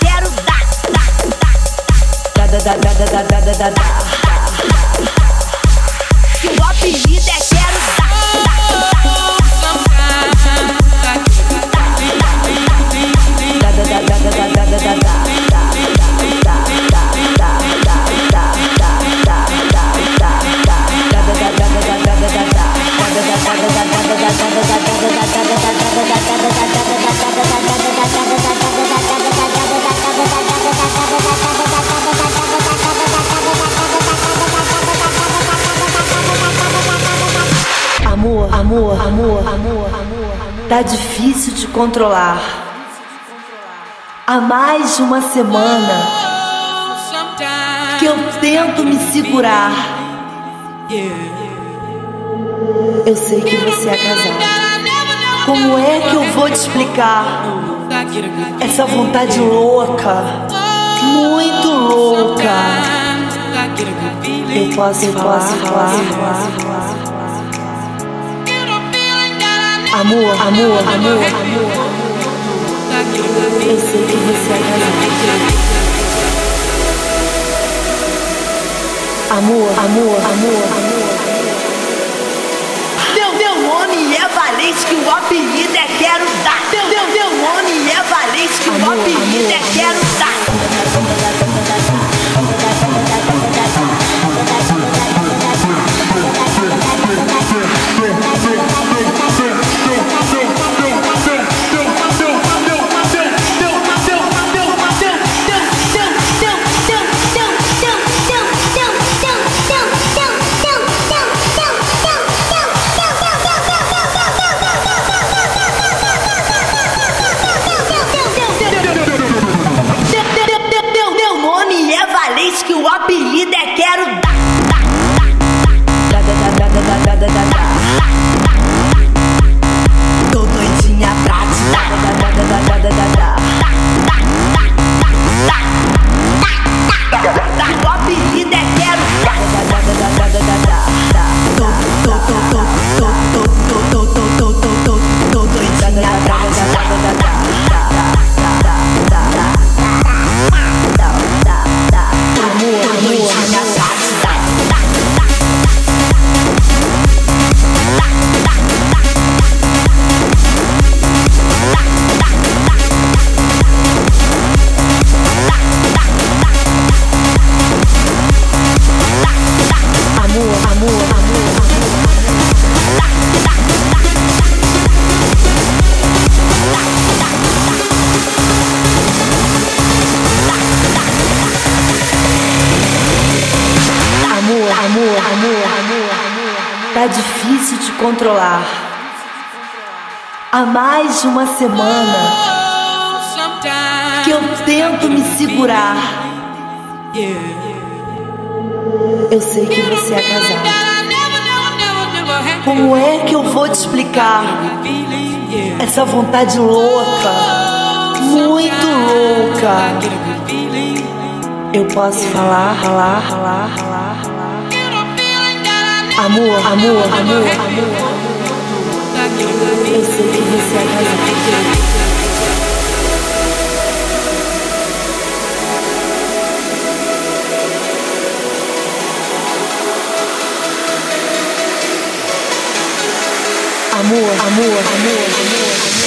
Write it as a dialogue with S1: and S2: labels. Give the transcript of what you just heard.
S1: Quero dar. Que
S2: Amor, amor, amor, amor, tá difícil de controlar. Há mais de uma semana que eu tento me segurar. Eu sei que você é casado. Como é que eu vou te explicar essa vontade louca, muito louca? Eu posso, eu posso falar. Amor, amor, amor, amor. Eu sei que você é casado. Amor, amor, amor, amor.
S1: Meu, meu nome é Valente, que o apelido é Quero Dar. Meu, meu, meu nome é Valente, que o apelido
S2: Amor, amor, amor, amor. Tá difícil de controlar. Há mais de uma semana que eu tento me segurar. Eu sei que você é casado. Como é que eu vou te explicar essa vontade louca, muito louca? Eu posso falar, falar, falar, falar. Amor, amor, amor, amor. Amor, amor, amor, amor, amor.